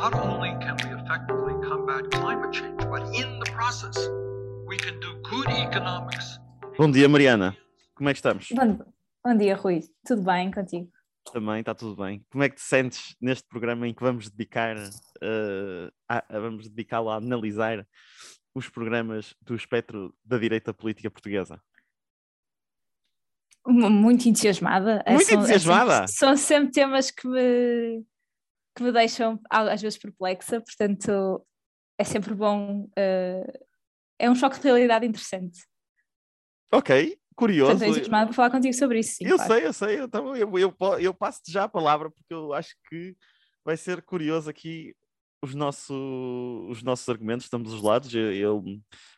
not only can we effectively combat climate change, but in the process, we can do good economics. Bom dia, Mariana. Como é que estamos? Bom, bom dia, Rui. Tudo bem contigo? Também está tudo bem. Como é que te sentes neste programa em que vamos dedicar, uh, a, a, vamos dedicá-lo a analisar os programas do espectro da direita política portuguesa? Muito entusiasmada. Muito são, entusiasmada? É sempre, são sempre temas que me, que me deixam às vezes perplexa, portanto é sempre bom. Uh, é um choque de realidade interessante. Ok, curioso. Portanto, entusiasmada para falar contigo sobre isso. Sim, eu claro. sei, eu sei. Então, eu, eu, eu passo-te já a palavra porque eu acho que vai ser curioso aqui os, nosso, os nossos argumentos, estamos dos lados. Eu, eu,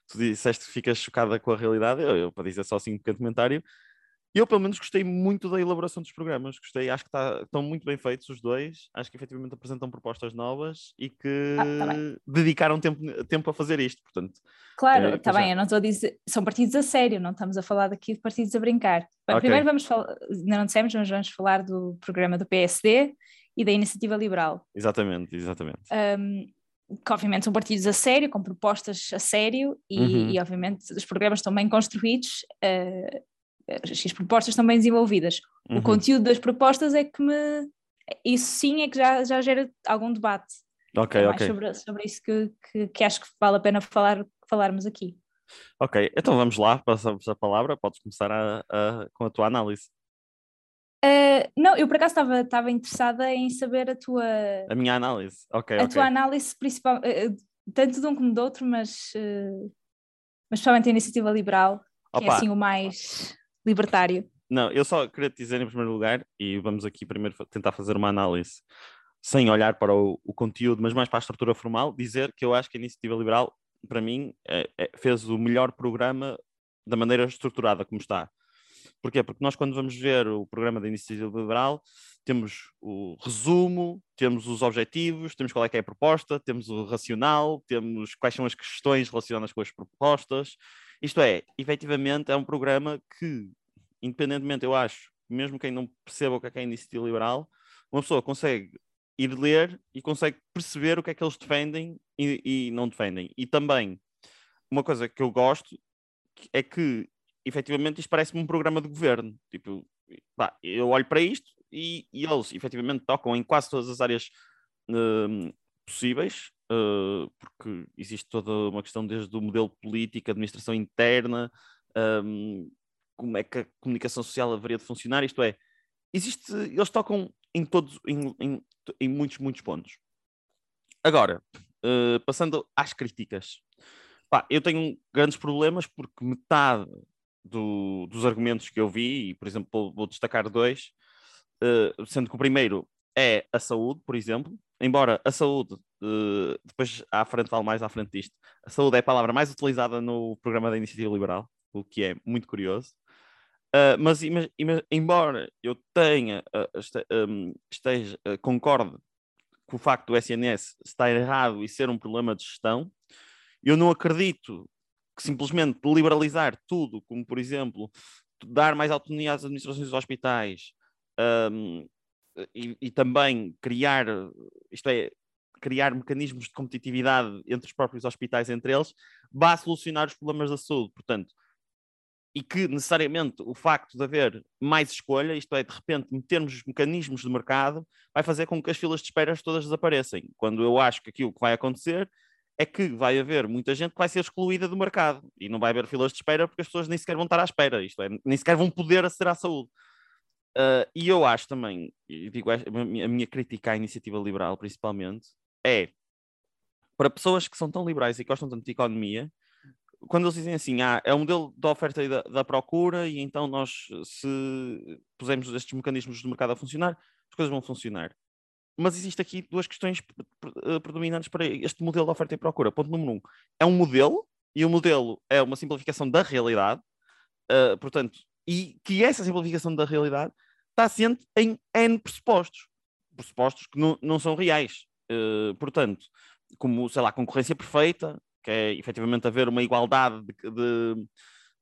tu disseste que ficas chocada com a realidade, eu, eu, para dizer só assim um pequeno comentário, eu, pelo menos, gostei muito da elaboração dos programas. Gostei, acho que tá, estão muito bem feitos os dois. Acho que efetivamente apresentam propostas novas e que ah, tá dedicaram tempo, tempo a fazer isto. Portanto, claro, está bem. Eu não estou a dizer. São partidos a sério, não estamos a falar daqui de partidos a brincar. Bem, okay. Primeiro vamos falar, não dissemos, mas vamos falar do programa do PSD e da Iniciativa Liberal. Exatamente, exatamente. Um, que obviamente são partidos a sério, com propostas a sério e, uhum. e obviamente os programas estão bem construídos. Uh, as propostas estão bem desenvolvidas. Uhum. O conteúdo das propostas é que me. Isso sim é que já, já gera algum debate. Ok, é ok. Sobre, sobre isso que, que, que, acho que vale a pena falar, falarmos aqui. Ok, então vamos lá, passamos a palavra, podes começar a, a, com a tua análise. Uh, não, eu por acaso estava, interessada em saber a tua. A minha análise, ok. A okay. tua análise, principal, uh, tanto de um como do outro, mas, uh, mas principalmente a iniciativa liberal, Opa. que é assim o mais libertário. Não, eu só queria te dizer em primeiro lugar, e vamos aqui primeiro tentar fazer uma análise sem olhar para o, o conteúdo, mas mais para a estrutura formal, dizer que eu acho que a Iniciativa Liberal, para mim, é, é, fez o melhor programa da maneira estruturada como está. Porquê? Porque nós, quando vamos ver o programa da Iniciativa Liberal, temos o resumo, temos os objetivos, temos qual é que é a proposta, temos o racional, temos quais são as questões relacionadas com as propostas. Isto é, efetivamente, é um programa que, independentemente, eu acho, mesmo quem não perceba o que é, que é a iniciativa liberal, uma pessoa consegue ir ler e consegue perceber o que é que eles defendem e, e não defendem. E também, uma coisa que eu gosto é que, efetivamente, isto parece-me um programa de governo. Tipo, pá, eu olho para isto e, e, eles, efetivamente, tocam em quase todas as áreas uh, possíveis uh, porque existe toda uma questão desde o modelo político, administração interna, um, como é que a comunicação social haveria de funcionar, isto é, existe, eles tocam em todos, em, em, em muitos, muitos pontos. Agora, uh, passando às críticas, pá, eu tenho grandes problemas porque metade do, dos argumentos que eu vi, e por exemplo vou destacar dois, uh, sendo que o primeiro é a saúde, por exemplo, embora a saúde, uh, depois à frente falo mais à frente disto, a saúde é a palavra mais utilizada no programa da Iniciativa Liberal, o que é muito curioso. Uh, mas embora eu tenha, uh, este, um, esteja, uh, concorde com o facto do SNS estar errado e ser um problema de gestão, eu não acredito que simplesmente liberalizar tudo, como por exemplo, dar mais autonomia às administrações dos hospitais, um, e, e, também criar, isto é, criar mecanismos de competitividade entre os próprios hospitais, entre eles, vá solucionar os problemas da saúde. Portanto, e que necessariamente o facto de haver mais escolha, isto é, de repente metermos mecanismos de mercado, vai fazer com que as filas de espera todas desapareçam. Quando eu acho que aquilo que vai acontecer é que vai haver muita gente que vai ser excluída do mercado e não vai haver filas de espera porque as pessoas nem sequer vão estar à espera, isto é, nem sequer vão poder aceder à saúde. Uh, e eu acho também, digo, a minha crítica à iniciativa liberal, principalmente, é para pessoas que são tão liberais e gostam tanto de economia, quando eles dizem assim, ah, é um modelo da oferta e da, da, procura, e então nós, se pusermos estes mecanismos de mercado a funcionar, as coisas vão funcionar. Mas existe aqui duas questões ah, predominantes para este modelo de oferta e procura. Ponto número um, é um modelo, e o modelo é uma simplificação da realidade, uh, portanto, e que essa simplificação da realidade está assente em N pressupostos, pressupostos que não, não são reais. Uh, portanto, como, sei lá, concorrência perfeita, que é efetivamente haver uma igualdade de, de,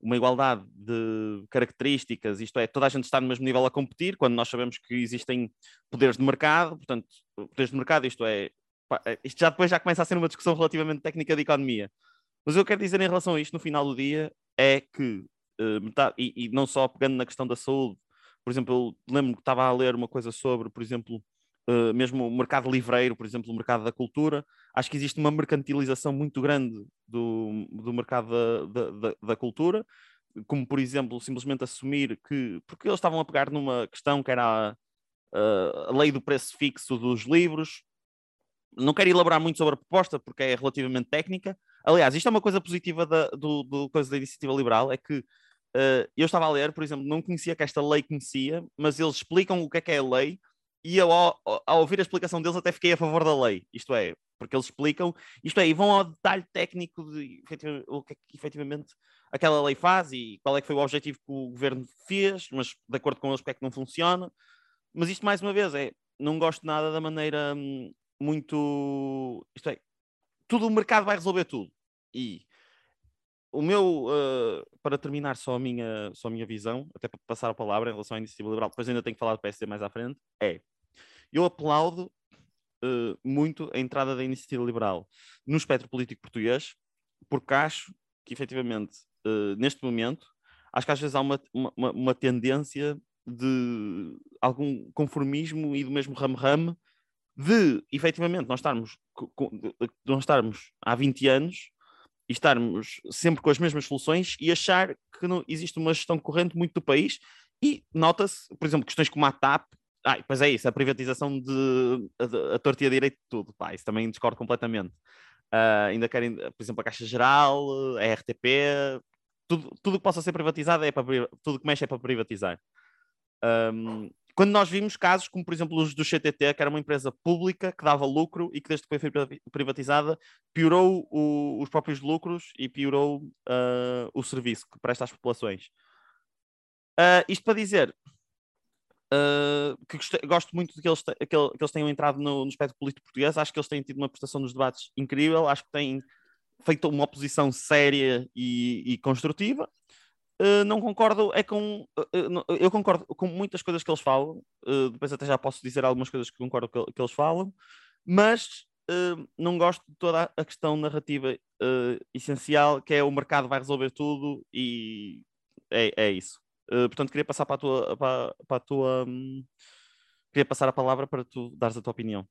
uma igualdade de características, isto é, toda a gente está no mesmo nível a competir, quando nós sabemos que existem poderes de mercado, portanto, poderes de mercado, isto é, pá, isto já depois já começa a ser uma discussão relativamente técnica de economia. Mas eu quero dizer em relação a isto no final do dia é que, uh, metade, e, e, não só pegando na questão da saúde, por exemplo, eu lembro que estava a ler uma coisa sobre, por exemplo, uh, mesmo o mercado livreiro, por exemplo, o mercado da cultura, acho que existe uma mercantilização muito grande do, do mercado da, da, da cultura, como por exemplo, simplesmente assumir que, porque eles estavam a pegar numa questão que era a, a lei do preço fixo dos livros, não quero elaborar muito sobre a proposta porque é relativamente técnica. Aliás, isto é uma coisa positiva da, do, do coisa da iniciativa liberal, é que uh, eu estava a ler, por exemplo, não conhecia que esta lei conhecia, mas eles explicam o que é que é a lei e eu, ao, ao, ouvir a explicação deles, até fiquei a favor da lei. Isto é, porque eles explicam, isto é, e vão ao detalhe técnico de o que é que efetivamente aquela lei faz e qual é que foi o objetivo que o governo fez, mas de acordo com eles, porque é que não funciona. Mas isto, mais uma vez, é, não gosto nada da maneira hum, muito. Isto é, tudo o mercado vai resolver tudo. E o meu, uh, para terminar só a, minha, só a minha visão, até para passar a palavra em relação à iniciativa liberal, depois ainda tenho que falar do PSD mais à frente, é, eu aplaudo uh, muito a entrada da iniciativa liberal no espectro político português, porque acho que, efetivamente, uh, neste momento, acho que às vezes há uma, uma, uma tendência de algum conformismo e do mesmo ramo-ramo de, efetivamente, nós estarmos, nós estarmos há 20 anos e estarmos sempre com as mesmas soluções e achar que não existe uma gestão corrente muito do país e nota-se, por exemplo, questões como a TAP, ah, pois é isso, a privatização de a, a tortia direito de tudo, pá, isso também discordo completamente. Uh, ainda querem, por exemplo, a Caixa Geral, a RTP, tudo, tudo que possa ser privatizado é para tudo que mexe é para privatizar. Um, quando nós vimos casos como, por exemplo, os do CTT, que era uma empresa pública que dava lucro e que desde que foi privatizada piorou o, os próprios lucros e piorou uh, o serviço que presta às populações. Uh, isto para dizer uh, que gostei, gosto muito de que eles, que eles tenham entrado no, no espectro político português, acho que eles têm tido uma prestação nos debates incrível, acho que têm feito uma oposição séria e, e construtiva. Uh, não concordo é com uh, eu concordo com muitas coisas que eles falam uh, depois até já posso dizer algumas coisas que concordo que, que eles falam mas não gosto de toda a questão narrativa essencial que é o mercado vai resolver tudo e é, é isso. Portanto queria passar para a tua para, para a tua um, queria passar a palavra para tu dares a tua opinião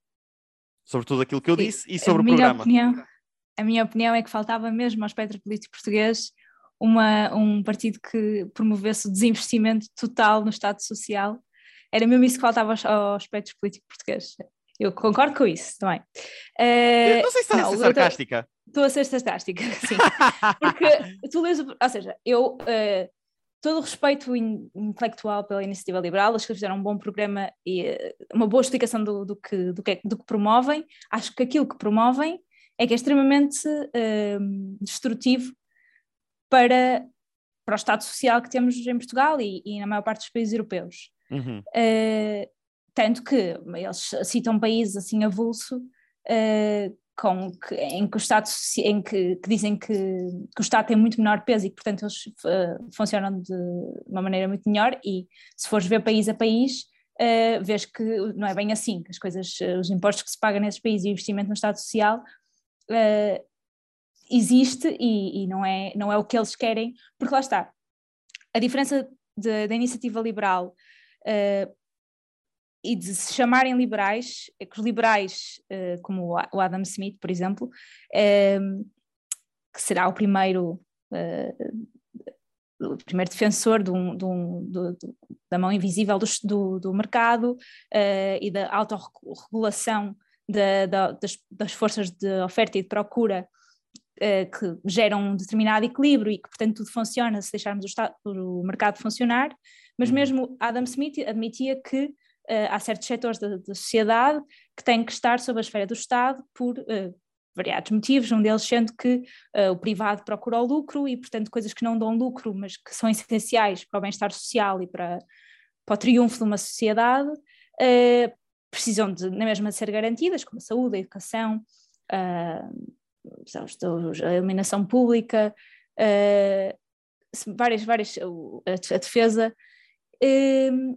sobre tudo aquilo que eu disse e sobre o programa. opinião, a minha opinião é que faltava mesmo ao espectro político português uma, um partido que promovesse o desinvestimento total no Estado Social. Era mesmo isso que faltava aos, aos aspectos políticos portugueses. Eu concordo com isso também. Uh, não sei se estás a ser sarcástica. Estou a ser sarcástica, sim. Porque tu lês, ou seja, eu uh, todo o respeito intelectual pela iniciativa liberal, acho que fizeram um bom programa e uh, uma boa explicação do, do, que, do, que, do que promovem. Acho que aquilo que promovem é que é extremamente destrutivo para, para o Estado Social que temos em Portugal e, e na maior parte dos países europeus. Uhum. Uh, tanto que eles citam países assim avulso uh, com que, em que o Estado em que, que dizem que, que, o Estado tem muito menor peso e que portanto eles uh, funcionam de uma maneira muito melhor e se fores ver país a país uh, vês que não é bem assim, que as coisas, os impostos que se pagam nesses países e o investimento no Estado Social uh, existe e, e, não, é, não é o que eles querem, porque lá está. A diferença da iniciativa liberal uh, e de se chamarem liberais, é que os liberais, uh, como o Adam Smith, por exemplo, uh, que será o primeiro, o primeiro defensor de um, de um, de, da mão invisível do, do mercado e da autorregulação da, da, das, das forças de oferta e de procura que geram um determinado equilíbrio e que, portanto, tudo funciona se deixarmos o, estado, o mercado funcionar, mas uhum. mesmo Adam Smith admitia que uh, há certos setores da, da, sociedade que têm que estar sob a esfera do Estado por uh, variados motivos, um deles sendo que o privado procura o lucro e, portanto, coisas que não dão lucro, mas que são essenciais para o bem-estar social e para, para o triunfo de uma sociedade, precisam de, na mesma de ser garantidas, como a saúde, a educação, uh, a iluminação pública, uh, várias, várias, a, a defesa. Uh,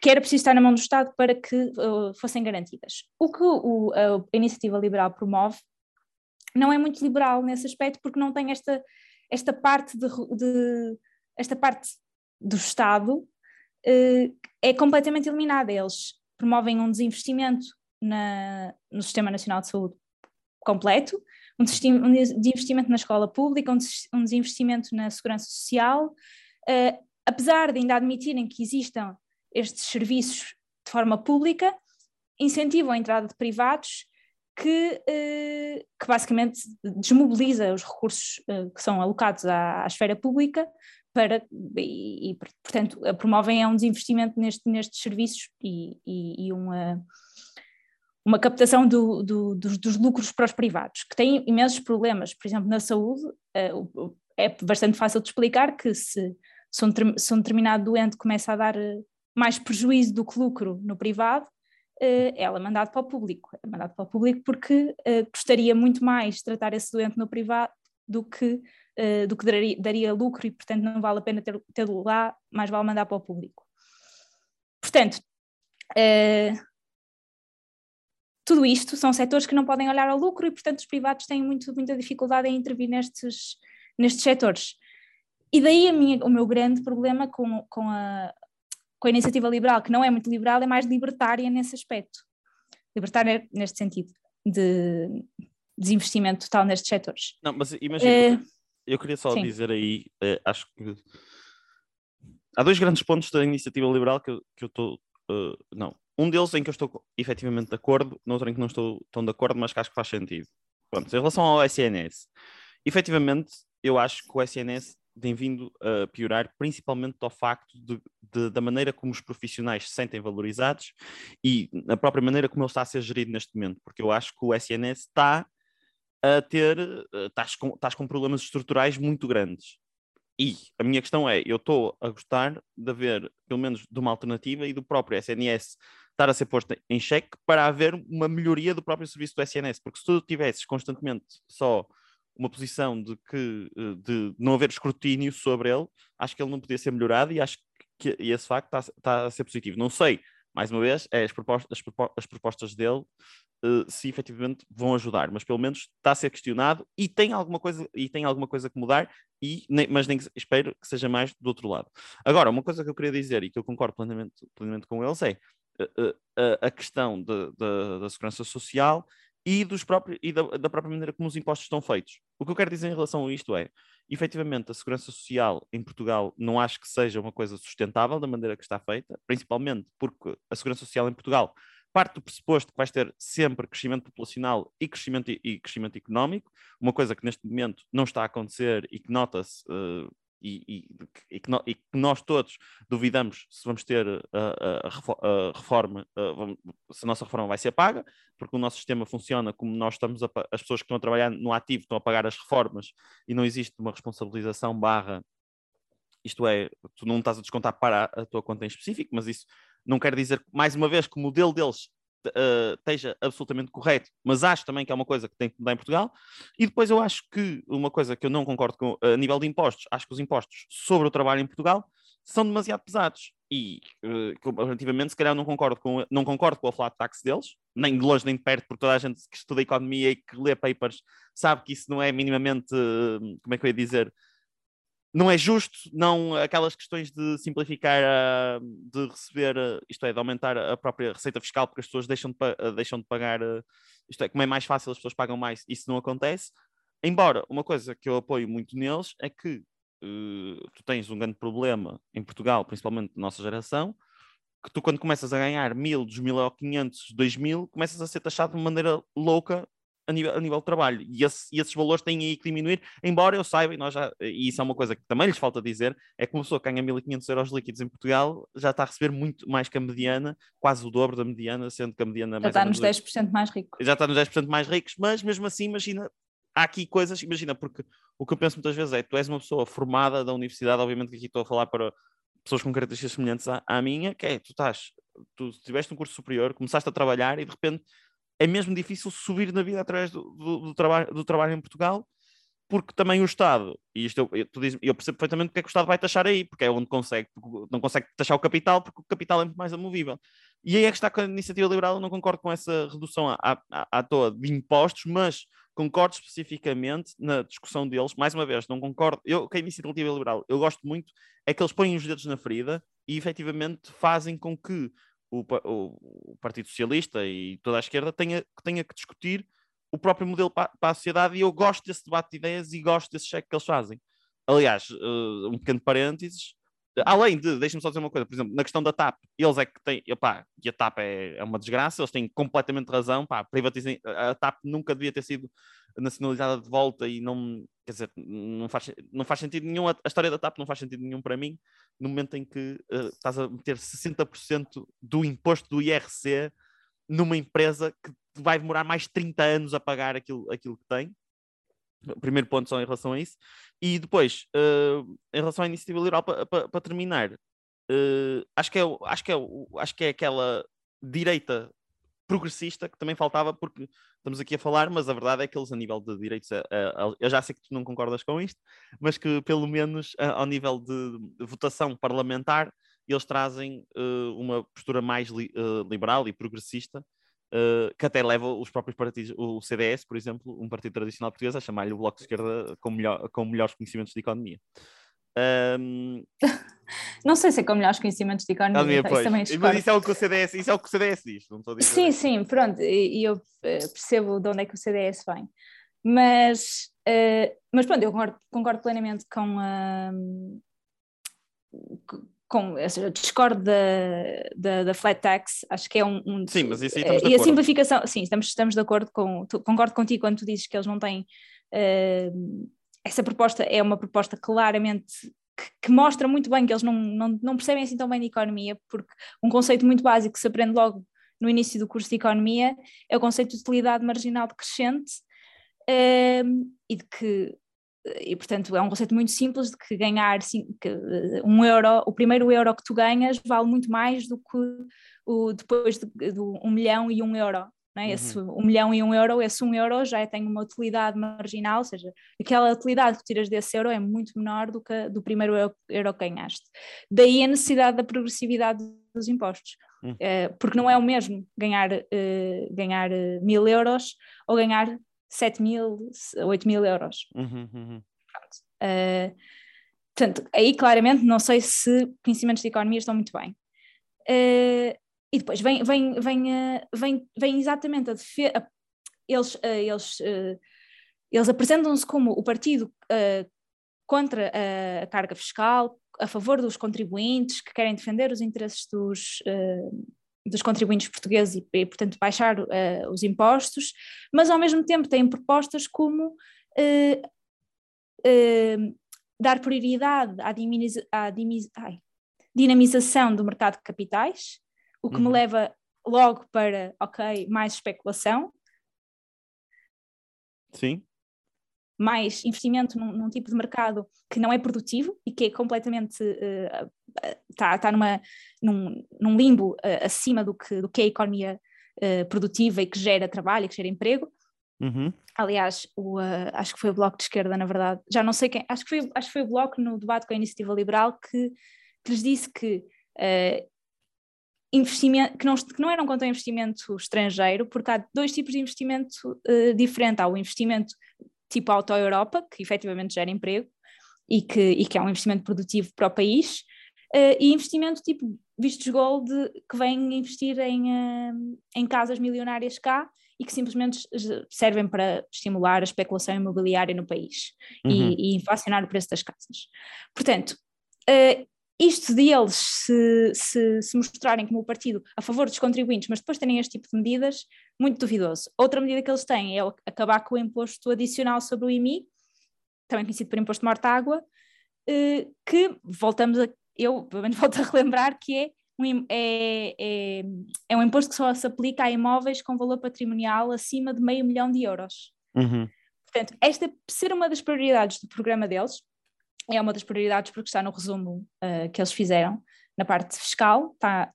que era preciso estar na mão do Estado para que uh, fossem garantidas. O que o, a iniciativa liberal promove não é muito liberal nesse aspecto, porque não tem esta, esta parte de, de esta parte do Estado uh, é completamente eliminada. Eles promovem um desinvestimento na, no Sistema Nacional de Saúde completo, um, desinvestimento na escola pública, um desinvestimento na segurança social, uh, apesar de ainda admitirem que existam estes serviços de forma pública, incentivam a entrada de privados que, uh, que basicamente desmobiliza os recursos uh, que são alocados à, à esfera pública para, e, e, portanto, promovem um desinvestimento neste, nestes serviços e, e, e uma, uma captação do, do, dos, dos, lucros para os privados, que têm imensos problemas. Por exemplo, na saúde, uh, é bastante fácil de explicar que se, se, um, se um determinado doente começa a dar eh, mais prejuízo do que lucro no privado, uh, ela é mandado para o público. É mandado para o público porque gostaria muito mais tratar esse doente no privado do que do que daria, daria, lucro e, portanto, não vale a pena tê-lo lá, mais vale mandar para o público. Portanto, tudo isto são setores que não podem olhar ao lucro e, portanto, os privados têm muito, muita dificuldade em intervir nestes, nestes setores. E daí minha, o meu grande problema com, com, a, com a iniciativa liberal, que não é muito liberal, é mais libertária nesse aspecto. Libertária neste sentido, de desinvestimento total nestes setores. Não, mas imagina, uh, eu queria só Sim. dizer aí, uh, acho que há dois grandes pontos da iniciativa liberal que eu estou. Uh, não, um deles em que eu estou efetivamente de acordo, no outro em que não estou tão de acordo, mas que acho que faz sentido. Pronto, em relação ao SNS, efetivamente, eu acho que o SNS tem vindo a piorar, principalmente ao facto de, de, da maneira como os profissionais se sentem valorizados e a própria maneira como ele está a ser gerido neste momento, porque eu acho que o SNS está a ter, eh, estás com, estás com problemas estruturais muito grandes. E a minha questão é, eu estou a gostar de haver, pelo menos, de uma alternativa e do próprio SNS estar a ser posto em xeque para haver uma melhoria do próprio serviço do SNS, porque se tu tivesses constantemente só uma posição de que eh, de não haver escrutínio sobre ele, acho que ele não podia ser melhorado e acho que esse facto está, está a ser positivo. Não sei, mais uma vez, é as propostas, as propostas dele uh, se efetivamente vão ajudar, mas pelo menos está a ser questionado e tem alguma coisa, e tem alguma coisa que mudar, e, mas nem, espero que seja mais do outro lado. Agora, uma coisa que eu queria dizer e que eu concordo plenamente, plenamente com eles é a questão de, de, da segurança social e, dos próprios, e da, da, própria maneira como os impostos estão feitos. O que eu quero dizer em relação a isto é, efetivamente, a segurança social em Portugal não acho que seja uma coisa sustentável da maneira que está feita, principalmente porque a segurança social em Portugal parte do pressuposto que vais ter sempre crescimento populacional e crescimento, e crescimento económico, uma coisa que neste momento não está a acontecer e que nota-se uh, e, e, e, que no, e, que nós todos duvidamos se vamos ter a, a, a reforma, a, se a nossa reforma vai ser paga, porque o nosso sistema funciona como nós estamos, as pessoas que estão a trabalhar no ativo estão a pagar as reformas e não existe uma responsabilização barra, isto é, tu não estás a descontar para a tua conta em específico, mas isso não quer dizer, mais uma vez, que o modelo deles uh, esteja absolutamente correto, mas acho também que é uma coisa que tem que mudar em Portugal. E depois eu acho que uma coisa que eu não concordo com, a nível de impostos, acho que os impostos sobre o trabalho em Portugal são demasiado pesados. E, uh, se calhar não concordo, com, não concordo com a flat tax deles, nem de longe nem de perto, porque toda a gente que estuda economia e que lê papers sabe que isso não é minimamente, uh, como é que eu ia dizer, não é justo, não aquelas questões de simplificar, de receber, isto é, de aumentar a própria receita fiscal, porque as pessoas deixam de, deixam de pagar, isto é, como é mais fácil, as pessoas pagam mais, isso não acontece. Embora uma coisa que eu apoio muito neles é que uh, tu tens um grande problema em Portugal, principalmente na nossa geração, que tu quando começas a ganhar mil, dos mil ou quinhentos, dois mil, começas a ser taxado de maneira louca a nível, a nível de trabalho. E, esse, e, esses valores têm aí que diminuir, embora eu saiba, e, nós já, e isso é uma coisa que também lhes falta dizer, é que uma pessoa que ganha 1.500 euros líquidos em Portugal já está a receber muito mais que a mediana, quase o dobro da mediana, sendo que a mediana... Já está nos 10% mais rico. Já está nos 10% mais ricos, mas mesmo assim, imagina, há aqui coisas, imagina, porque o que eu penso muitas vezes é, tu és uma pessoa formada da universidade, obviamente que aqui estou a falar para pessoas com características semelhantes à, à minha, que é, tu estás, tu tiveste um curso superior, começaste a trabalhar e de repente é mesmo difícil subir na vida através do, do, do, trabalho, do trabalho em Portugal, porque também o Estado, e isto eu, eu, diz, eu percebo perfeitamente porque é que o Estado vai taxar aí, porque é onde consegue, não consegue taxar o capital, porque o capital é muito mais amovível. E aí é que está com a iniciativa liberal, eu não concordo com essa redução à, à, à toa de impostos, mas concordo especificamente na discussão deles, mais uma vez, não concordo, eu, com a iniciativa liberal, eu gosto muito, é que eles põem os dedos na ferida e efetivamente fazem com que o, o, Partido Socialista e toda a esquerda tenha, tenha que discutir o próprio modelo para, para, a sociedade e eu gosto desse debate de ideias e gosto desse cheque que eles fazem. Aliás, uh, um pequeno parênteses, além de, deixa-me só dizer uma coisa, por exemplo, na questão da TAP, eles é que têm, opá, e a TAP é, é uma desgraça, eles têm completamente razão, pá, privatizem, a TAP nunca devia ter sido nacionalizada de volta e não, quer dizer, não faz, não faz sentido nenhum, a, história da TAP não faz sentido nenhum para mim, no momento em que uh, estás a meter 60% do imposto do IRC numa empresa que vai demorar mais 30 anos a pagar aquilo, aquilo que tem. Primeiro ponto só em relação a isso. E depois, uh, em relação à iniciativa liberal, para terminar, uh, acho, que é, acho, que é, acho que é aquela direita progressista que também faltava, porque estamos aqui a falar, mas a verdade é que eles, a nível de direitos, uh, eu já sei que tu não concordas com isto, mas que pelo menos ao nível de, votação parlamentar, eles trazem uma postura mais li, liberal e progressista Uh, que até leva os próprios partidos, o CDS, por exemplo, um partido tradicional português, a chamar-lhe o Bloco de Esquerda com, melhor, com melhores conhecimentos de economia. Um... Não sei se é com melhores conhecimentos de economia. Então, isso, também Mas isso é o que o CDS, isso é o que o CDS diz, não estou a dizer. Sim, sim, pronto, e eu eh, percebo de onde é que o CDS vem. Mas, uh, mas pronto, eu concordo, concordo plenamente com, uh, com, seja, discordo da, da, da, flat tax, acho que é um, um sim, mas isso aí estamos de e a simplificação, sim, estamos, estamos de acordo com, tu, concordo contigo quando tu dizes que eles não têm uh, essa proposta é uma proposta claramente que, que, mostra muito bem que eles não, não, não percebem assim tão bem de economia, porque um conceito muito básico que se aprende logo no início do curso de economia é o conceito de utilidade marginal decrescente uh, e de que e portanto é um conceito muito simples de que ganhar que, eh, um euro, o primeiro euro que tu ganhas vale muito mais do que o depois de, de um milhão e um euro. Né? Uhum. Esse um milhão e um euro, esse um euro já tem uma utilidade marginal, ou seja, aquela utilidade que tiras desse euro é muito menor do que do primeiro euro, euro que ganhaste. Daí a necessidade da progressividade dos impostos, uhum. uh, porque não é o mesmo ganhar, uh, ganhar mil euros ou ganhar 7 mil, 8 mil euros. Uhum, uhum. Uh, portanto, aí claramente não sei se conhecimentos de economia estão muito bem. Uh, e depois vem, vem, vem, uh, vem, vem exatamente a defesa. Eles, eles, eles apresentam-se como o partido contra a, a carga fiscal, a favor dos contribuintes, que querem defender os interesses dos, dos contribuintes portugueses e, portanto, baixar uh, os impostos, mas ao mesmo tempo têm propostas como uh, uh, dar prioridade à, à ai, dinamização do mercado de capitais, o que uhum. me leva logo para, ok, mais especulação. Sim mais investimento num, num, tipo de mercado que não é produtivo e que é completamente está tá numa, num, num limbo uh, acima do que, do que é a economia uh, produtiva e que gera trabalho, que gera emprego. Uhum. Aliás, o, uh, acho que foi o Bloco de Esquerda, na verdade, já não sei quem, acho que foi, acho que foi o Bloco no debate com a Iniciativa Liberal que, que lhes disse que investimento, que não, que não eram contra investimento estrangeiro, porque há dois tipos de investimento uh, diferente. Há o investimento tipo Auto Europa, que efetivamente gera emprego e que, e que é um investimento produtivo para o país, uh, e investimento tipo vistos gold que vêm investir em, uh, em casas milionárias cá e que simplesmente servem para estimular a especulação imobiliária no país uhum. e, e, inflacionar o preço das casas. Portanto, uh, isto de eles se, se, se, mostrarem como o partido a favor dos contribuintes, mas depois terem este tipo de medidas, muito duvidoso. Outra medida que eles têm é acabar com o imposto adicional sobre o IMI, também conhecido por imposto de morta-água, que voltamos a, eu pelo menos volto a relembrar que é um, é, é, é um imposto que só se aplica a imóveis com valor patrimonial acima de meio milhão de euros. Uhum. Portanto, esta ser uma das prioridades do programa deles, é uma das prioridades porque está no resumo uh, que eles fizeram na parte fiscal. Está,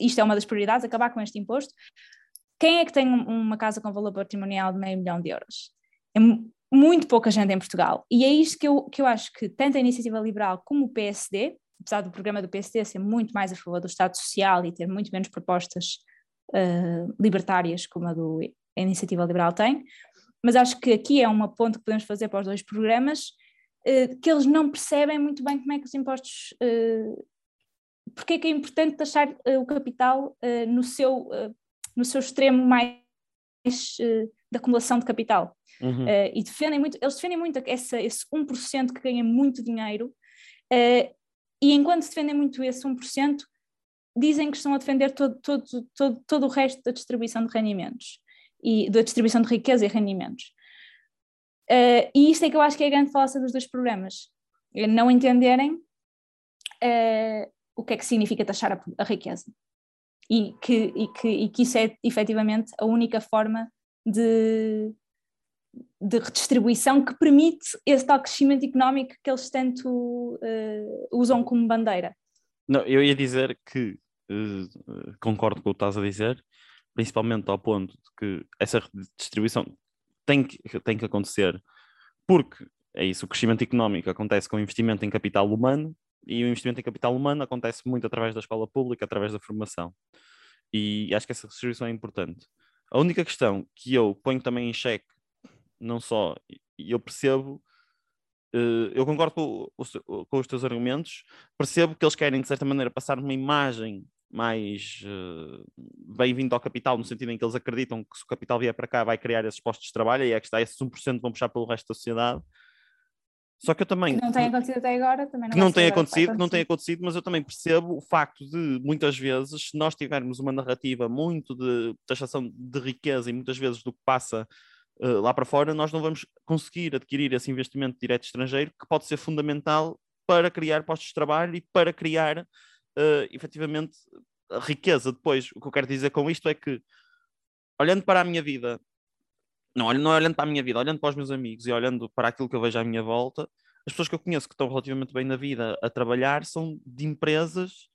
isto é uma das prioridades, acabar com este imposto. Quem é que tem uma casa com valor patrimonial de meio milhão de euros? É muito pouca gente em Portugal. E é isto que eu, que eu acho que tanto a Iniciativa Liberal como o PSD, apesar do programa do PSD ser muito mais a favor do Estado Social e ter muito menos propostas uh, libertárias como a do a Iniciativa Liberal tem, mas acho que aqui é uma ponte que podemos fazer para os dois programas, uh, que eles não percebem muito bem como é que os impostos, uh, porque é que é importante taxar o capital no, seu, no seu extremo mais de acumulação de capital. Uhum. Uh, e defendem muito, eles defendem muito essa, esse 1% que ganha muito dinheiro, uh, e enquanto defendem muito esse 1%, dizem que estão a defender todo, todo, todo, todo o resto da distribuição de rendimentos, e da distribuição de riqueza e rendimentos. Uh, e isto é que eu acho que é a grande falácia dos dois problemas. Não entenderem o que é que significa taxar a, a riqueza. E que, e, que, e que isso é efetivamente a única forma de, de redistribuição que permite esse tal crescimento económico que eles tanto uh, usam como bandeira. Não, eu ia dizer que uh, concordo com o que estás a dizer, principalmente ao ponto de que essa redistribuição tem que, tem que acontecer porque é isso, o crescimento económico acontece com investimento em capital humano e o investimento em capital humano acontece muito através da escola pública, através da formação. E acho que essa redistribuição é importante. A única questão que eu ponho também em xeque, não só, e eu percebo, uh, eu concordo com, com, os teus argumentos, percebo que eles querem, de certa maneira, passar uma imagem mais uh, bem-vindo ao capital, no sentido em que eles acreditam que se o capital vier para cá vai criar esses postos de trabalho, e é que está, esses 1% vão puxar pelo resto da sociedade. Só que eu também. Que não tem acontecido até agora, também não, não tem acontecido, que não tem acontecido, mas eu também percebo o facto de, muitas vezes, se nós tivermos uma narrativa muito de taxação de riqueza e muitas vezes do que passa uh, lá para fora, nós não vamos conseguir adquirir esse investimento direto estrangeiro que pode ser fundamental para criar postos de trabalho e para criar uh, efetivamente riqueza. Depois, o que eu quero dizer com isto é que, olhando para a minha vida não, não olhando para a minha vida, olhando para os meus amigos e olhando para aquilo que eu vejo à minha volta, as pessoas que eu conheço que estão relativamente bem na vida a trabalhar são de empresas,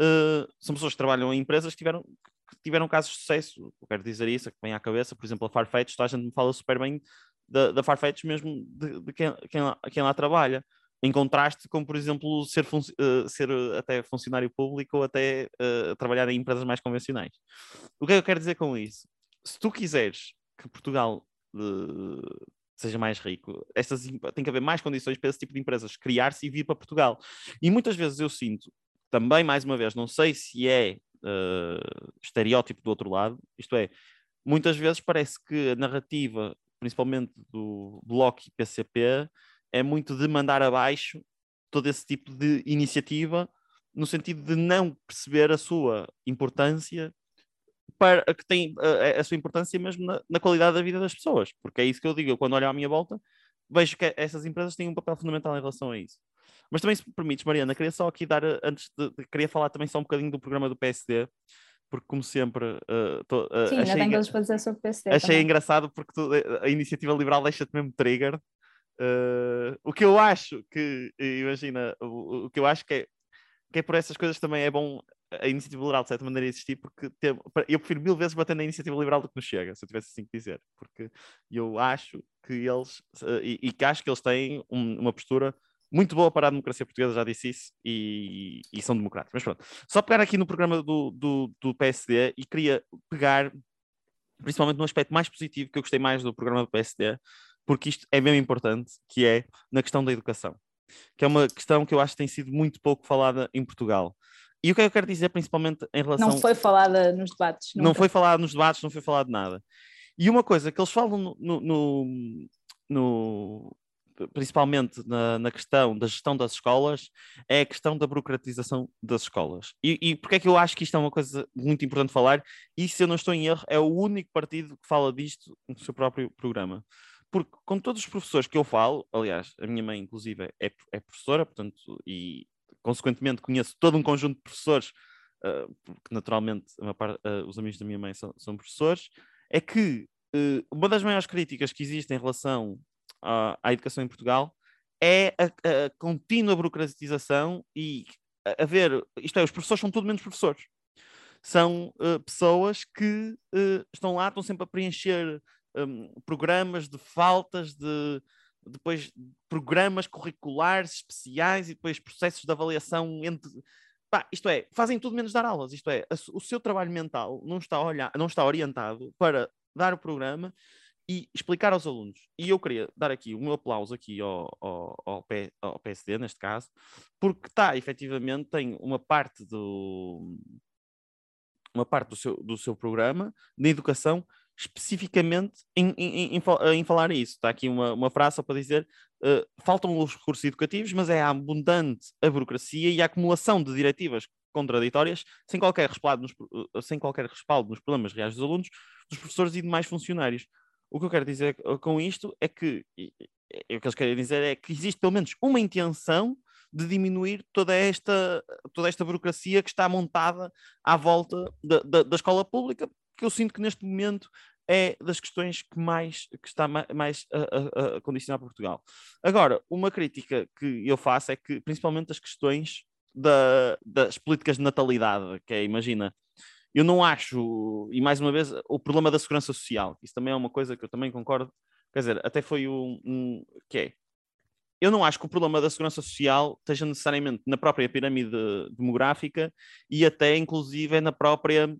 uh, são pessoas que trabalham em empresas que tiveram, que tiveram casos de sucesso. Eu quero dizer isso, é que vem à cabeça, por exemplo, a Farfetch, toda a gente me fala super bem da, Farfetch mesmo de, de quem, quem, lá, quem lá trabalha em contraste com, por exemplo, ser, uh, ser até funcionário público ou até uh, trabalhar em empresas mais convencionais. O que é que eu quero dizer com isso? Se tu quiseres que Portugal uh, seja mais rico, estas, tem que haver mais condições para esse tipo de empresas criar-se e vir para Portugal. E muitas vezes eu sinto, também mais uma vez, não sei se é uh, estereótipo do outro lado, isto é, muitas vezes parece que a narrativa, principalmente do Bloco e PCP, é muito de mandar abaixo todo esse tipo de iniciativa, no sentido de não perceber a sua importância para, que tem a, a sua importância mesmo na, na, qualidade da vida das pessoas, porque é isso que eu digo, eu, quando olho à minha volta, vejo que essas empresas têm um papel fundamental em relação a isso. Mas também, se me permites, Mariana, queria só aqui dar, antes de, queria falar também só um bocadinho do programa do PSD, porque como sempre uh, tô, uh, Sim, achei, ainda tenho para dizer sobre o PSD achei também. engraçado porque tu, a iniciativa liberal deixa-te mesmo trigger uh, o que eu acho que imagina, o, o que eu acho que é que é por essas coisas também é bom a iniciativa liberal de certa maneira existir, porque tem, eu prefiro mil vezes bater na iniciativa liberal do que nos chega, se eu tivesse assim que dizer, porque eu acho que eles, e, e, que acho que eles têm um, uma postura muito boa para a democracia portuguesa, já disse isso, e, e são democráticos. Mas pronto, só pegar aqui no programa do, do, do PSD e queria pegar principalmente no aspecto mais positivo que eu gostei mais do programa do PSD, porque isto é mesmo importante, que é na questão da educação, que é uma questão que eu acho que tem sido muito pouco falada em Portugal. E o que é eu quero dizer principalmente em relação... Não foi falada nos debates. Nunca. Não foi falada nos debates, não foi falado nada. E uma coisa que eles falam no, no, no principalmente na, na, questão da gestão das escolas, é a questão da burocratização das escolas. E, e porque é que eu acho que isto é uma coisa muito importante falar? E se eu não estou em erro, é o único partido que fala disto no seu próprio programa. Porque com todos os professores que eu falo, aliás, a minha mãe, inclusive, é, é professora, portanto, e consequentemente conheço todo um conjunto de professores, uh, porque naturalmente parte, uh, os amigos da minha mãe são, são professores, é que uh, uma das maiores críticas que existe em relação à, à educação em Portugal é a, a contínua burocratização e a, a, ver, isto é, os professores são tudo menos professores. São pessoas que estão lá, estão sempre a preencher um, programas de faltas de depois programas curriculares especiais e depois processos de avaliação entre Pá, isto é, fazem tudo menos dar aulas. Isto é, o seu trabalho mental não está, olhar, não está orientado para dar o programa e explicar aos alunos. E eu queria dar aqui um aplauso aqui ao, ao, ao, PSD, neste caso, porque está, efetivamente, tem uma parte do uma parte do seu, do seu programa de educação especificamente em, em, em, em, falar isso. Está aqui uma, uma frase só para dizer: uh, faltam os recursos educativos, mas é abundante a burocracia e a acumulação de diretivas contraditórias sem qualquer respaldo nos, uh, sem qualquer respaldo nos problemas reais dos alunos, dos professores e demais funcionários. O que eu quero dizer com isto é que o que eles querem dizer é que existe pelo menos uma intenção de diminuir toda esta, toda esta burocracia que está montada à volta da, da, da escola pública, que eu sinto que neste momento é das questões que mais que está mais a, a, a condicionar Portugal. Agora, uma crítica que eu faço é que, principalmente, as questões da, das políticas de natalidade, que é, imagina, eu não acho, e mais uma vez, o problema da segurança social, isso também é uma coisa que eu também concordo, quer dizer, até foi um, um que é, eu não acho que o problema da segurança social esteja necessariamente na própria pirâmide demográfica e até inclusive na própria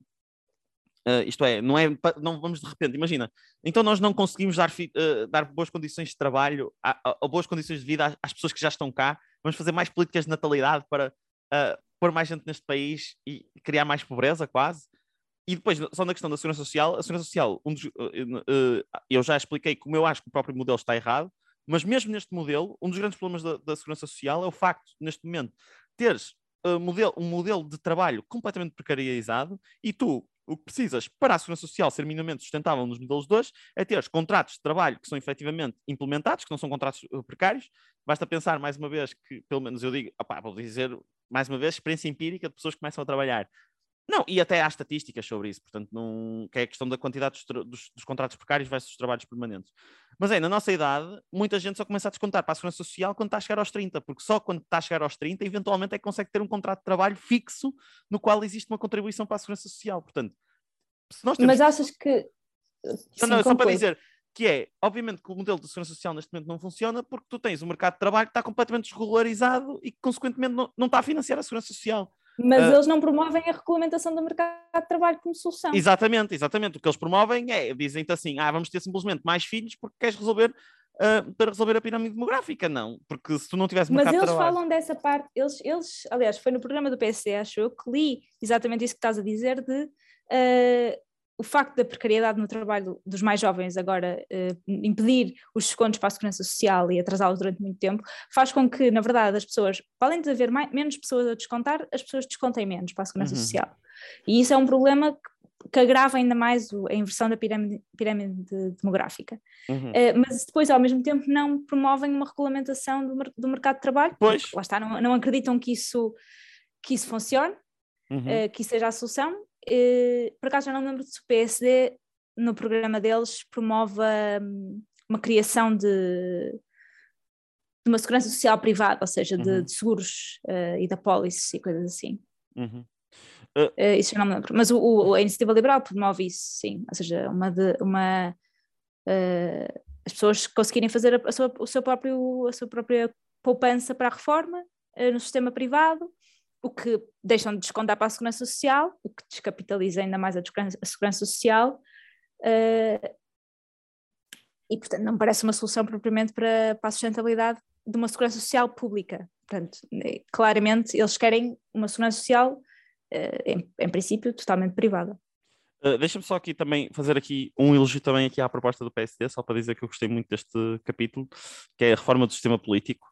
Uh, isto é, não é, não vamos de repente, imagina, então nós não conseguimos dar, uh, dar boas condições de trabalho ou boas condições de vida às, às, pessoas que já estão cá, vamos fazer mais políticas de natalidade para uh, pôr mais gente neste país e criar mais pobreza, quase. E depois, só na questão da segurança social, a segurança social, um dos, eu já expliquei como eu acho que o próprio modelo está errado, mas mesmo neste modelo, um dos grandes problemas da, da segurança social é o facto, neste momento, teres modelo, um modelo de trabalho completamente precarizado e tu, o que precisas para a segurança social ser minimamente sustentável nos modelos 2 é ter contratos de trabalho que são efetivamente implementados, que não são contratos eh, precários. Basta pensar mais uma vez que, pelo menos eu digo, opá, vou dizer mais uma vez, experiência empírica de pessoas que começam a trabalhar. Não, e até há estatísticas sobre isso, portanto, não, que é a questão da quantidade dos, dos, dos contratos precários versus dos trabalhos permanentes. Mas é, na nossa idade, muita gente só começa a descontar para a segurança social quando está a chegar aos 30, porque só quando está a chegar aos 30, eventualmente é que consegue ter um contrato de trabalho fixo no qual existe uma contribuição para a segurança social. Portanto, se nós temos... Mas achas que. Sim, não, não, só para dizer que é, obviamente, que o modelo de segurança social neste momento não funciona porque tu tens um mercado de trabalho que está completamente desregularizado e que, consequentemente, não, não está a financiar a segurança social. Mas uh, eles não promovem a regulamentação do mercado de trabalho como solução. Exatamente, exatamente. O que eles promovem é, dizem-te assim, ah, vamos ter simplesmente mais filhos porque queres resolver Uh, para resolver a pirâmide demográfica, não, porque se tu não tivesse mercado Mas eles falam dessa parte, eles, eles, aliás, foi no programa do PSD, acho eu, que li exatamente isso que estás a dizer, de uh, o facto da precariedade no trabalho dos mais jovens agora uh, impedir os descontos para a segurança social e atrasá-los durante muito tempo, faz com que, na verdade, as pessoas, além de haver mais, menos pessoas a descontar, as pessoas descontem menos para a segurança uhum. social. E isso é um problema que, que agrava ainda mais o, a inversão da pirâmide, pirâmide demográfica. Uhum. Uh, mas depois, ao mesmo tempo, não promovem uma regulamentação do, do mercado de trabalho, pois. lá está, não, não acreditam que isso, que isso funcione, uhum. uh, que isso seja a solução, eh, por acaso já não me lembro se o PSD no programa deles promove hum, uma criação de, de, uma segurança social privada, ou seja, de, uhum. de seguros uh, e da pólice e coisas assim. Uhum. Uh, uh, isso já não me lembro. Mas o, o, a iniciativa liberal promove isso, sim. Ou seja, uma, de, uma as pessoas conseguirem fazer a, a, sua, o seu próprio, a sua própria poupança para a reforma no sistema privado o que deixam de descontar para a segurança social, o que descapitaliza ainda mais a, a segurança social. Uh, e, portanto, não parece uma solução propriamente para, para a sustentabilidade de uma segurança social pública. Portanto, eh, claramente, eles querem uma segurança social, uh, em, em, princípio, totalmente privada. Uh, Deixa-me só aqui também fazer aqui um elogio também aqui à proposta do PSD, só para dizer que eu gostei muito deste capítulo, que é a reforma do sistema político,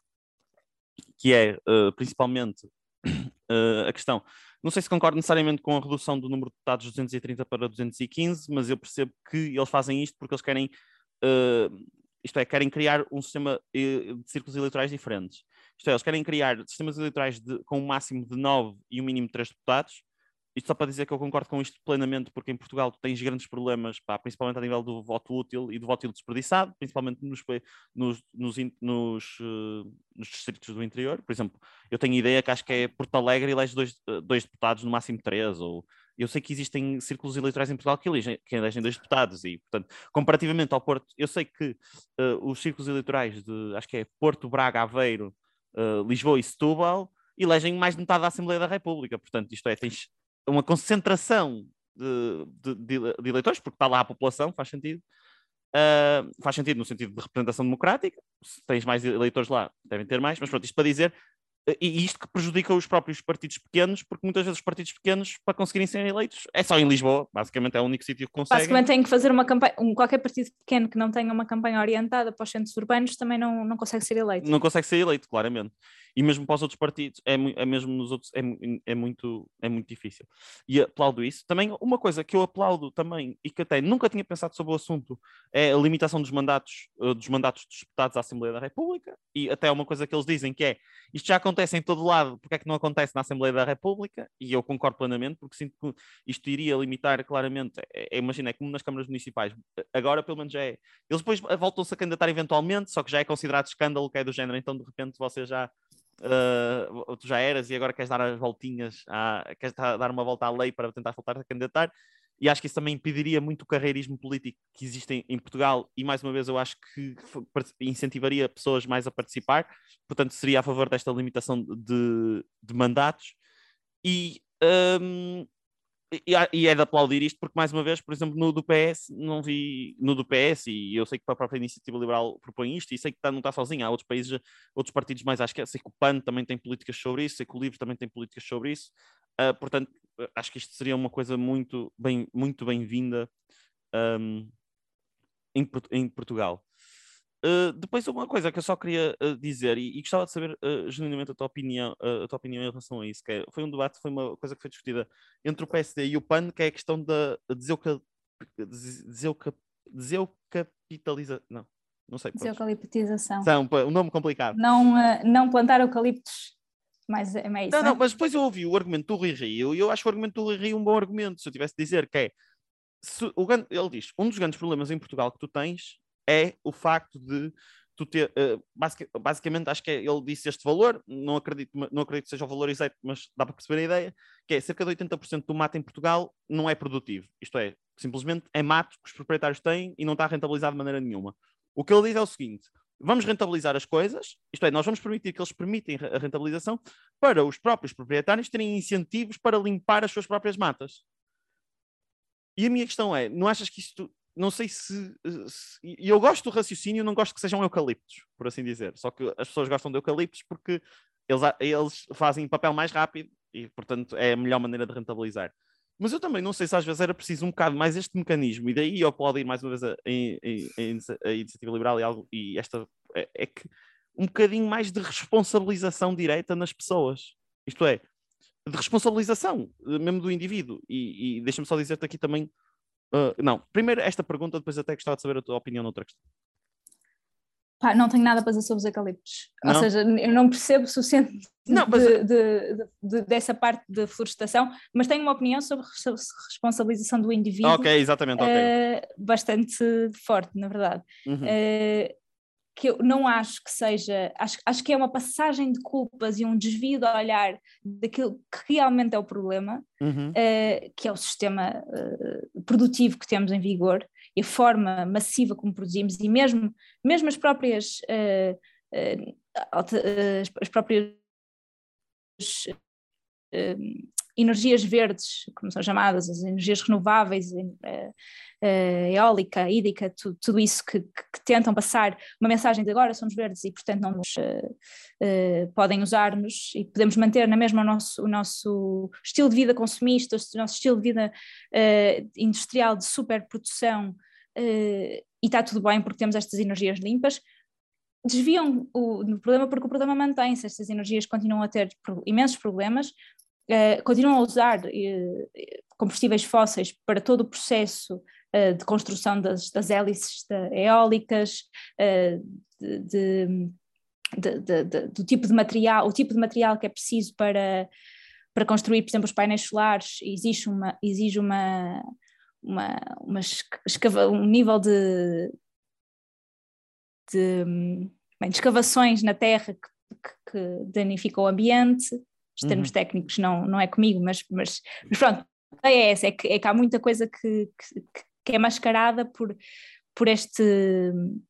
que é uh, principalmente uh, a questão. Não sei se concordo necessariamente com a redução do número de deputados de 230 para 215, mas eu percebo que eles fazem isto porque eles querem, uh, isto é, querem criar um sistema eh, de círculos eleitorais diferentes. Isto é, eles querem criar sistemas eleitorais de, com um máximo de 9 e um mínimo de 3 deputados, isto só para dizer que eu concordo com isto plenamente, porque em Portugal tu tens grandes problemas, pá, principalmente a nível do voto útil e do voto útil desperdiçado, principalmente nos, nos, nos, nos, uh, nos, distritos do interior. Por exemplo, eu tenho ideia que acho que é Porto Alegre elege dois, uh, dois deputados, no máximo três, ou eu sei que existem círculos eleitorais em Portugal que elegem, que elegem dois deputados e, portanto, comparativamente ao Porto, eu sei que uh, os círculos eleitorais de, acho que é Porto, Braga, Aveiro, uh, Lisboa e Setúbal, elegem mais de metade da Assembleia da República. Portanto, isto é, tens uma concentração de, de, de eleitores, porque está lá a população, faz sentido. Uh, faz sentido no sentido de representação democrática. Se tens mais eleitores lá, devem ter mais, mas pronto, isto para dizer e isto que prejudica os próprios partidos pequenos, porque muitas vezes os partidos pequenos, para conseguirem ser eleitos, é só em Lisboa, basicamente é o único sítio que conseguem. Basicamente tem que fazer uma campanha, um, qualquer partido pequeno que não tenha uma campanha orientada para os centros urbanos também não, não consegue ser eleito. Não consegue ser eleito, claramente e mesmo para os outros partidos, é, é mesmo nos outros, é, é, muito, é muito difícil. E aplaudo isso. Também, uma coisa que eu aplaudo também, e que até nunca tinha pensado sobre o assunto, é a limitação dos mandatos, uh, dos mandatos dos deputados à Assembleia da República, e até uma coisa que eles dizem que é, isto já acontece em todo lado, porque é que não acontece na Assembleia da República? E eu concordo plenamente, porque sinto que isto iria limitar claramente, é, é, imagina, é como nas câmaras municipais, agora pelo menos é, eles depois voltam-se a candidatar eventualmente, só que já é considerado escândalo que é do género, então de repente você já uh, tu já eras e agora queres dar as voltinhas, à, queres dar uma volta à lei para tentar voltar a candidatar. E acho que isso também impediria muito o carreirismo político que existe em, em Portugal. E mais uma vez, eu acho que incentivaria pessoas mais a participar. Portanto, seria a favor desta limitação de, de mandatos. E um, e, é de aplaudir isto, porque mais uma vez, por exemplo, no do PS, não vi no do PS, e eu sei que a própria Iniciativa Liberal propõe isto, e sei que está, não está sozinha, há outros países, outros partidos mais à esquerda, sei que o PAN também tem políticas sobre isso, sei que o LIVRE também tem políticas sobre isso, uh, portanto, acho que isto seria uma coisa muito bem, muito bem-vinda um, em, em Portugal. Uh, depois uma coisa que eu só queria uh, dizer e, e, gostava de saber uh, genuinamente a tua opinião a tua opinião em relação a isso que é, foi um debate foi uma coisa que foi discutida entre o PSD e o PAN que é a questão da deseuca, deseuca, deseucapitalização não não sei deseucaliptização. Um nome complicado. Não não plantar eucaliptos mas é, é isso, não, não, não, mas depois eu ouvi o argumento do Rui Rio e eu acho o argumento do Rui Rio um bom argumento se eu tivesse de dizer que é se, o, ele diz um dos grandes problemas em Portugal que tu tens é o facto de tu ter, uh, basic, basicamente acho que é, ele disse este valor, não acredito, não acredito que seja o valor exato, mas dá para perceber a ideia, que é cerca de 80% do mato em Portugal não é produtivo, isto é, simplesmente é mato que os proprietários têm e não está rentabilizado de maneira nenhuma. O que ele diz é o seguinte, vamos rentabilizar as coisas, isto é, nós vamos permitir que eles permitem a rentabilização para os próprios proprietários terem incentivos para limpar as suas próprias matas. E a minha questão é, não achas que isto não sei se, E eu gosto do raciocínio, não gosto que sejam eucaliptos, por assim dizer. Só que as pessoas gostam de eucaliptos porque eles, eles fazem papel mais rápido e, portanto, é a melhor maneira de rentabilizar. Mas eu também não sei se às vezes era preciso um bocado mais este mecanismo, e daí eu ir mais uma vez a, a, a, a iniciativa liberal e, algo, e esta é, é, que um bocadinho mais de responsabilização direta nas pessoas. Isto é, de responsabilização mesmo do indivíduo. E, e deixa-me só dizer-te aqui também Uh, não, primeiro esta pergunta, depois até gostava de saber a tua opinião noutra questão. Pá, não tenho nada para dizer sobre os eucaliptos. Não? Ou seja, eu não percebo o suficiente não, mas... de, de, de, dessa parte da florestação, mas tenho uma opinião sobre a responsabilização do indivíduo. Ok, exatamente. Okay. Uh, bastante forte, na verdade. Uhum. Uh, que eu não acho que seja, acho, acho que é uma passagem de culpas e um desvio de olhar daquilo que realmente é o problema, uhum. uh, que é o sistema uh, produtivo que temos em vigor e a forma massiva como produzimos e mesmo, mesmo as próprias uh, as próprias energias verdes, como são chamadas, as energias renováveis, uh, eólica, hídrica, tudo, tudo isso que, que, tentam passar uma mensagem de agora somos verdes e portanto não nos uh, podem usar-nos e podemos manter na mesma o nosso, o nosso estilo de vida consumista, o nosso estilo de vida industrial de superprodução e está tudo bem porque temos estas energias limpas, desviam o, o problema porque o problema mantém-se, estas energias continuam a ter imensos problemas, uh, continuam a usar uh, combustíveis fósseis para todo o processo uh, de construção das, das hélices eólicas, de, de, de, do tipo de material, o tipo de material que é preciso para, para construir, por exemplo, os painéis solares, exige uma, exige uma, uma, uma escava, um nível de, de, bem, de escavações na terra que, que, que danifica o ambiente, os termos uhum. técnicos não, não é comigo, mas, mas, mas, pronto, é essa, é que, é que há muita coisa que, que, que é mascarada por, por, este,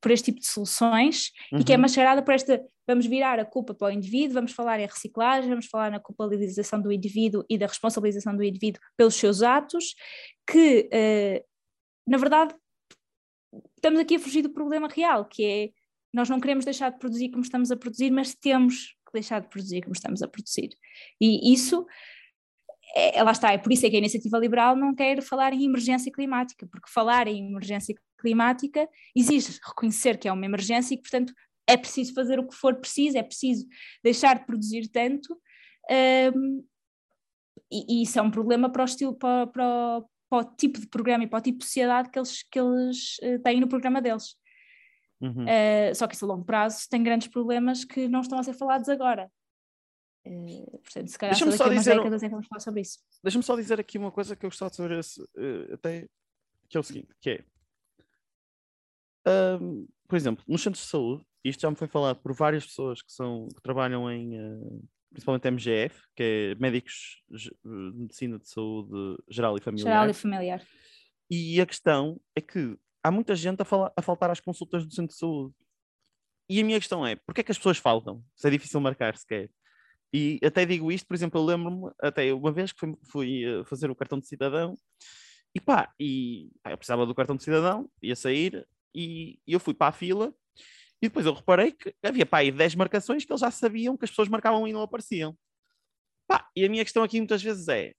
por este tipo de soluções uhum. e que é uhum. mascarada por esta. Vamos virar a culpa para o indivíduo, vamos falar em reciclagem, vamos falar na culpabilização do indivíduo e da responsabilização do indivíduo pelos seus atos, que, uh, na verdade, estamos aqui a fugir do problema real, que é nós não queremos deixar de produzir como estamos a produzir, mas temos deixar de produzir como estamos a produzir. E isso é, lá está, é por isso é que a iniciativa liberal não quer falar em emergência climática, porque falar em emergência climática exige reconhecer que é uma emergência e que, portanto, é preciso fazer o que for preciso, é preciso deixar de produzir tanto, um, e, e, isso é um problema para o estilo, para, para, para, o tipo de programa e para o tipo de sociedade que eles, que eles uh, têm no programa deles. Uhum. Uh, só que isso a longo prazo tem grandes problemas que não estão a ser falados agora. Uh, portanto, se calhar só daqui a umas décadas é que vamos falar sobre isso. Deixa-me só dizer aqui uma coisa que eu gostava de saber esse, uh, até, que é o seguinte, que é um, por exemplo, nos centros de saúde, isto já me foi falado por várias pessoas que, são, que trabalham em uh, principalmente MGF, que é Médicos de Medicina de Saúde Geral e Familiar. Geral e familiar. E a questão é que há muita gente a, falar, a faltar às consultas do centro de saúde. E a minha questão é, porquê é que as pessoas faltam? Se é difícil marcar sequer. E até digo isto, por exemplo, eu lembro-me, até uma vez que fui, fui, eh, fazer o cartão de cidadão, e pá, e, pá, eu precisava do cartão de cidadão, ia sair, e, e eu fui para a fila, e depois eu reparei que havia pá, aí 10 marcações que eles já sabiam que as pessoas marcavam e não apareciam. Pá, e a minha questão aqui muitas vezes é,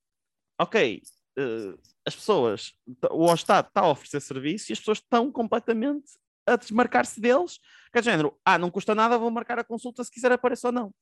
ok, uh, as pessoas, o Estado está a oferecer serviço e as pessoas estão completamente a desmarcar-se deles, que é género, ah, não custa nada, vou marcar a consulta se quiser aparecer ou não.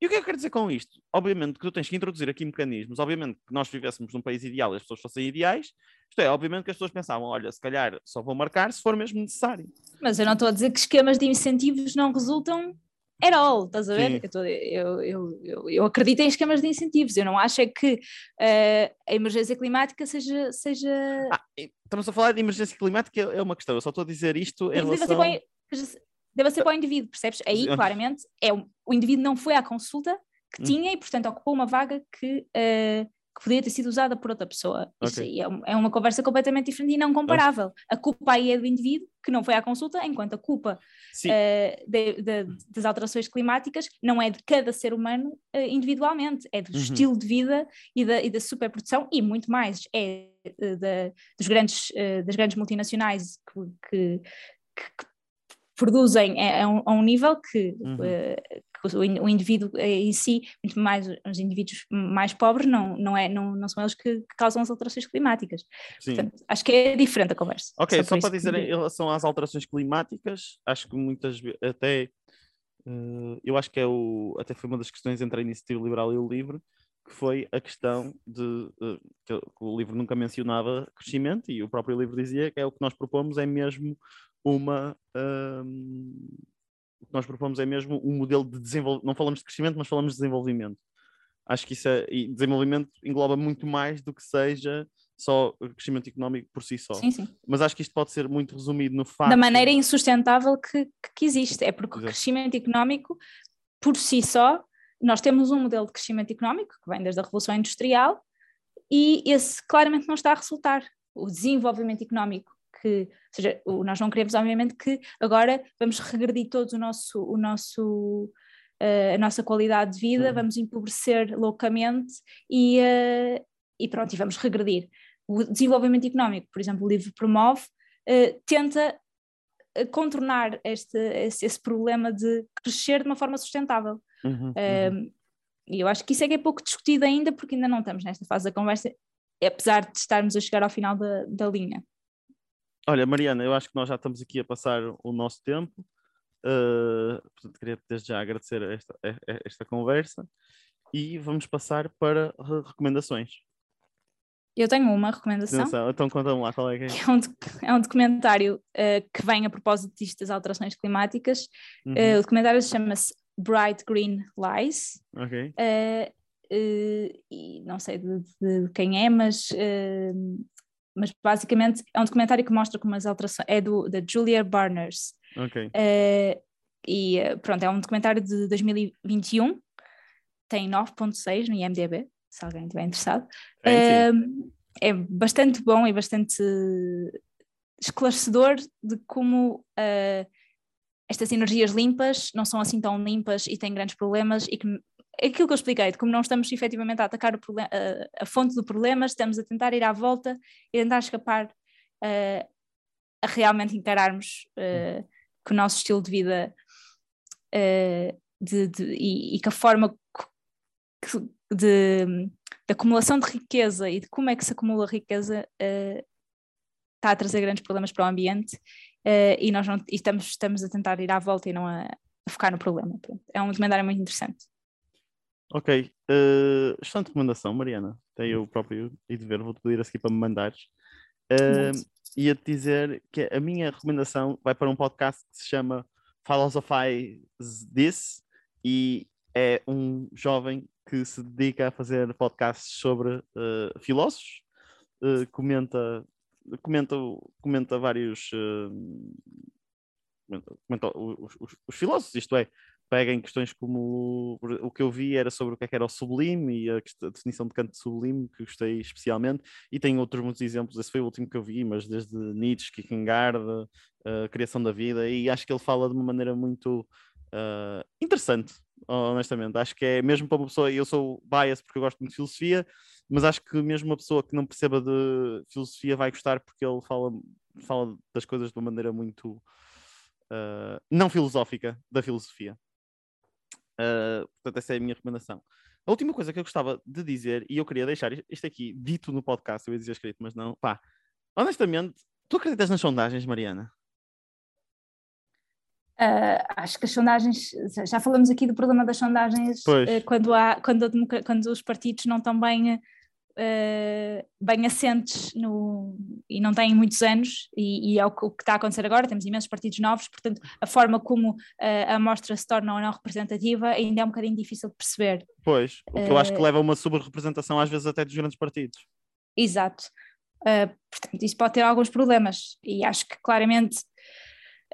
E o que é que eu quero dizer com isto? Obviamente que tu tens que introduzir aqui mecanismos, obviamente que nós vivêssemos num país ideal e as pessoas fossem ideais, isto é, obviamente que as pessoas pensavam, olha, se calhar só vou marcar se for mesmo necessário. Mas eu não estou a dizer que esquemas de incentivos não resultam at all, estás a ver? Eu, tô, eu, eu, eu, eu, acredito em esquemas de incentivos, eu não acho é que uh, a emergência climática seja... seja... Ah, estamos a falar de emergência climática, é uma questão, eu só estou a dizer isto em relação deve ser para o indivíduo, percebes? Aí, claramente, é o, o indivíduo não foi à consulta que hum. tinha e, portanto, ocupou uma vaga que, uh, que podia ter sido usada por outra pessoa. Okay. Isso aí é, é, uma conversa completamente diferente e não comparável. A culpa aí é do indivíduo que não foi à consulta, enquanto a culpa uh, de, de, das alterações climáticas não é de cada ser humano uh, individualmente, é do uhum. estilo de vida e da, e da superprodução e muito mais é da, dos grandes, das grandes multinacionais que, que, que produzem a, um, a um, nível que, uhum. uh, que o, o, indivíduo em si, muito mais os indivíduos mais pobres, não, não, é, não, não são eles que, que causam as alterações climáticas. Sim. Portanto, acho que é diferente a conversa. Ok, só, só para dizer que... em relação às alterações climáticas, acho que muitas vezes até uh, eu acho que é o até foi uma das questões entre a iniciativa liberal e o livre que foi a questão de uh, que o livro nunca mencionava crescimento e o próprio livro dizia que é o que nós propomos é mesmo uma. Um, o que nós propomos é mesmo um modelo de desenvolvimento. Não falamos de crescimento, mas falamos de desenvolvimento. Acho que isso é. E desenvolvimento engloba muito mais do que seja só crescimento económico por si só. Sim, sim. Mas acho que isto pode ser muito resumido no facto. Da maneira insustentável que, que existe. É porque Exato. o crescimento económico, por si só, nós temos um modelo de crescimento económico que vem desde a Revolução Industrial e esse claramente não está a resultar. O desenvolvimento económico que, ou seja, nós não queremos obviamente que agora vamos regredir todos o nosso, o nosso uh, a nossa qualidade de vida, uhum. vamos empobrecer loucamente e, uh, e pronto, e vamos regredir. O desenvolvimento económico, por exemplo, o livro promove, uh, tenta contornar este, esse, esse, problema de crescer de uma forma sustentável. Uhum, uhum. E eu acho que isso é que é pouco discutido ainda, porque ainda não estamos nesta fase da conversa, apesar de estarmos a chegar ao final da, da linha. Olha, Mariana, eu acho que nós já estamos aqui a passar o nosso tempo. Uh, portanto, queria desde já agradecer esta, esta conversa e vamos passar para recomendações. Eu tenho uma recomendação. Atenção, então conta-me lá qual é que é. É um, é um documentário uh, que vem a propósito disto das alterações climáticas. Uhum. Uh, o documentário chama-se Bright Green Lies. Ok. e não sei de, de, quem é, mas mas basicamente é um documentário que mostra como as alterações. É do, da Julia Barners. Ok. Uh, e eh, pronto, é um documentário de 2021, tem 9,6 no IMDb, se alguém estiver interessado. É, é bastante bom e bastante esclarecedor de como uh, estas energias limpas não são assim tão limpas e têm grandes problemas e que aquilo que eu expliquei, de como não estamos efetivamente a atacar problema, a, a, fonte do problema, estamos a tentar ir à volta e tentar escapar uh, a realmente encararmos uh, que o nosso estilo de vida uh, de, de, e, e, que a forma que, de, de, acumulação de riqueza e de como é que se acumula riqueza está a trazer grandes problemas para o ambiente e nós não, e estamos, estamos a tentar ir à volta e não a, a focar no problema. É um documentário muito interessante. Ok, uh, excelente recomendação, Mariana. Até eu próprio e de ver, vou-te pedir a seguir para me mandares. Uh, Ia-te dizer que a minha recomendação vai para um podcast que se chama Philosophize This e é um jovem que se dedica a fazer podcasts sobre uh, filósofos, uh, comenta, comenta, comenta vários uh, comenta, comenta os, os, os, filósofos, isto é, pega em questões como o que eu vi era sobre o que, é que era o sublime e a, definição de canto sublime, que gostei especialmente, e tem outros muitos exemplos, esse foi o último que eu vi, mas desde Nietzsche, Kierkegaard, a criação da vida, e acho que ele fala de uma maneira muito uh, interessante, honestamente. Acho que é mesmo para uma pessoa, eu sou bias porque eu gosto muito de filosofia, mas acho que mesmo uma pessoa que não perceba de filosofia vai gostar porque ele fala, fala das coisas de uma maneira muito uh, não filosófica da filosofia. Uh, portanto, essa é a minha recomendação. A última coisa que eu gostava de dizer, e eu queria deixar isto aqui dito no podcast, eu ia dizer escrito, mas não, pá, honestamente, tu acreditas nas sondagens, Mariana? Uh, acho que as sondagens, já falamos aqui do problema das sondagens, uh, quando, há, quando, quando, os partidos não estão bem uh, bem assentes no, e não têm muitos anos, e, e é o que, o que, está a acontecer agora, temos imensos partidos novos, portanto a forma como uh, a amostra se torna ou não representativa ainda é um bocadinho difícil de perceber. Pois, o que eu acho que eh, leva a uma sobre-representação às vezes até dos grandes partidos. Exato. Portanto, isso pode ter alguns problemas, e acho que claramente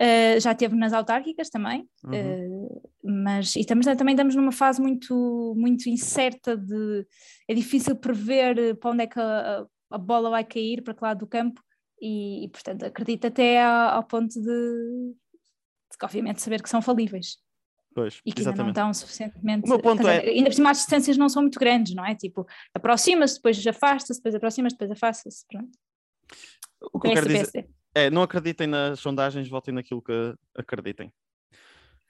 Uh, já teve nas autárquicas também, uhum. uh, mas e estamos, também estamos numa fase muito, muito incerta de é difícil prever para onde é que a, a bola vai cair, para que lado do campo, e, e portanto acredito até ao, ao ponto de, de, obviamente saber que são falíveis. Pois, e que exatamente. ainda não estão suficientemente. O meu ponto é... Ainda por cima as distâncias não são muito grandes, não é? Tipo, aproxima-se, depois afasta-se, depois aproxima-se, depois afasta-se. Pronto. O que eu quero dizer, é, não acreditem nas sondagens, votem naquilo que acreditem.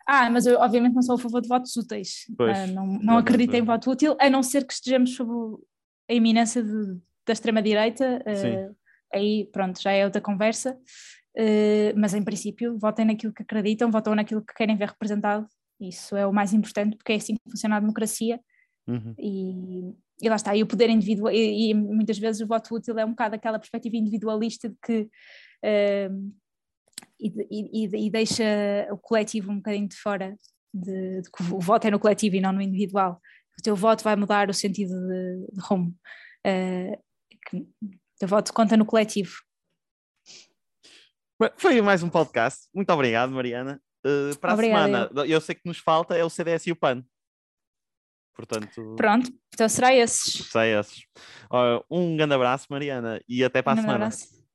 Ah, mas eu obviamente não sou a favor de votos úteis. Pois, uh, não não acredito em voto útil, a não ser que estejamos sob a iminência de, da extrema-direita. Uh, aí, pronto, já é outra conversa. Uh, mas em princípio, votem naquilo que acreditam, votam naquilo que querem ver representado. Isso é o mais importante, porque é assim que funciona a democracia. Uhum. E, e lá está, e o poder individual, e, e, muitas vezes o voto útil é um bocado aquela perspectiva individualista de que uh, e, e, e, deixa o coletivo um bocadinho de fora, de, de, que o voto é no coletivo e não no individual. O teu voto vai mudar o sentido de, de rumo. Uh, que, o teu voto conta no coletivo. Foi mais um podcast. Muito obrigado, Mariana. Uh, para Obrigada, a semana, eu. sei que nos falta é o CDS e o PAN. Portanto, Pronto, então será esses. Será esses. Uh, um grande abraço, Mariana, e até para um a semana. Abraço.